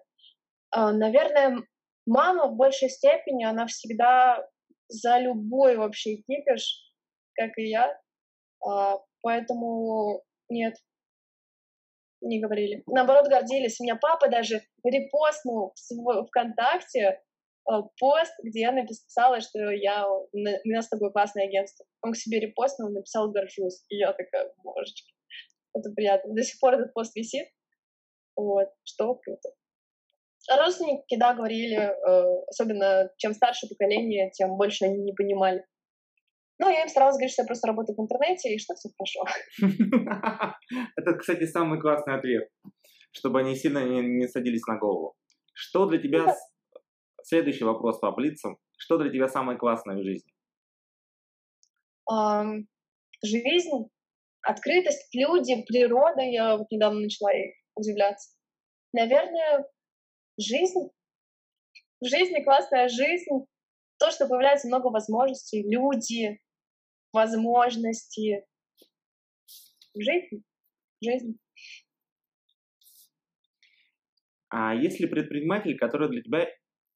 А, наверное, мама в большей степени, она всегда за любой вообще кипиш, как и я. А, поэтому нет, не говорили. Наоборот, гордились. У меня папа даже репостнул в ВКонтакте а, пост, где я написала, что я, у меня с тобой классное агентство. Он к себе репостнул, написал «горжусь». И я такая, божечки, это приятно. До сих пор этот пост висит. Вот, что круто. Родственники, да, говорили, э, особенно чем старше поколение, тем больше они не понимали. Ну, я им старалась говорить, что я просто работаю в интернете и что все хорошо. Это, кстати, самый классный ответ, чтобы они сильно не, садились на голову. Что для тебя... Следующий вопрос по блицам. Что для тебя самое классное в жизни? жизнь, открытость, люди, природа. Я вот недавно начала удивляться. Наверное, жизнь. В жизни классная жизнь. То, что появляется много возможностей, люди, возможности. Жизнь. Жизнь. А есть ли предприниматель, который для тебя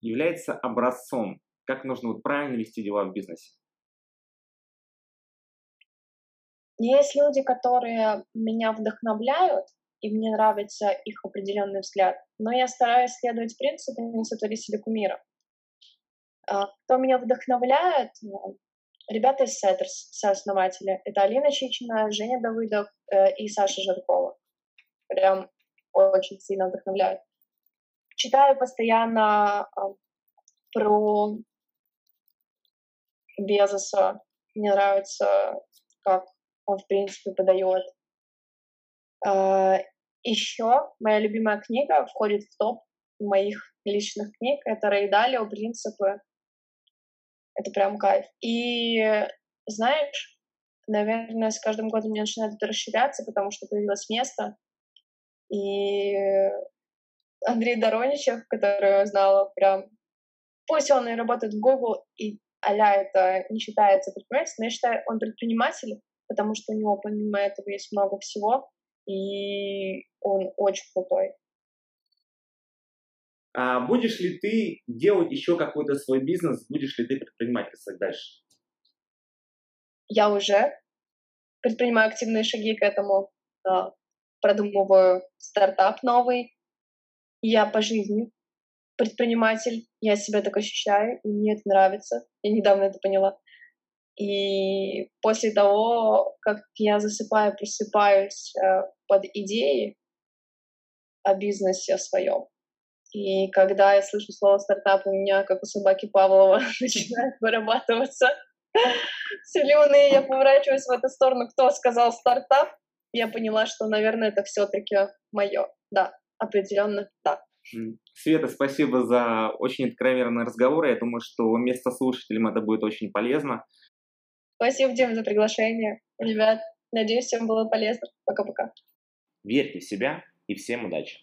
является образцом? Как нужно вот правильно вести дела в бизнесе? Есть люди, которые меня вдохновляют, и мне нравится их определенный взгляд. Но я стараюсь следовать принципу «не сотвори себе кумира». А, кто меня вдохновляет? Ну, ребята из Setters, сооснователи. Это Алина Чичина, Женя Давыдов э, и Саша Жаркова. Прям очень сильно вдохновляют. Читаю постоянно а, про Безоса. Мне нравится, как он, в принципе, подает. Еще моя любимая книга входит в топ моих личных книг. Это Рэй Далио «Принципы». Это прям кайф. И знаешь, наверное, с каждым годом мне начинает это расширяться, потому что появилось место. И Андрей Дороничев, который я знала прям... Пусть он и работает в Google, и а это не считается предпринимателем, но я считаю, он предприниматель, потому что у него помимо этого есть много всего и он очень крутой. А будешь ли ты делать еще какой-то свой бизнес, будешь ли ты предпринимательствовать дальше? Я уже предпринимаю активные шаги к этому, да, продумываю стартап новый. Я по жизни предприниматель, я себя так ощущаю, и мне это нравится. Я недавно это поняла. И после того, как я засыпаю, просыпаюсь э, под идеей о бизнесе своем, и когда я слышу слово стартап, у меня, как у собаки Павлова, начинает вырабатываться слюны, я поворачиваюсь в эту сторону, кто сказал стартап, я поняла, что, наверное, это все-таки мое. Да, определенно так. Света, спасибо за очень откровенный разговор. Я думаю, что вместо слушателям это будет очень полезно. Спасибо, Дима, за приглашение. Ребят, надеюсь, всем было полезно. Пока-пока. Верьте в себя и всем удачи.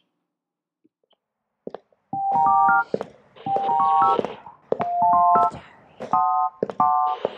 Thank you.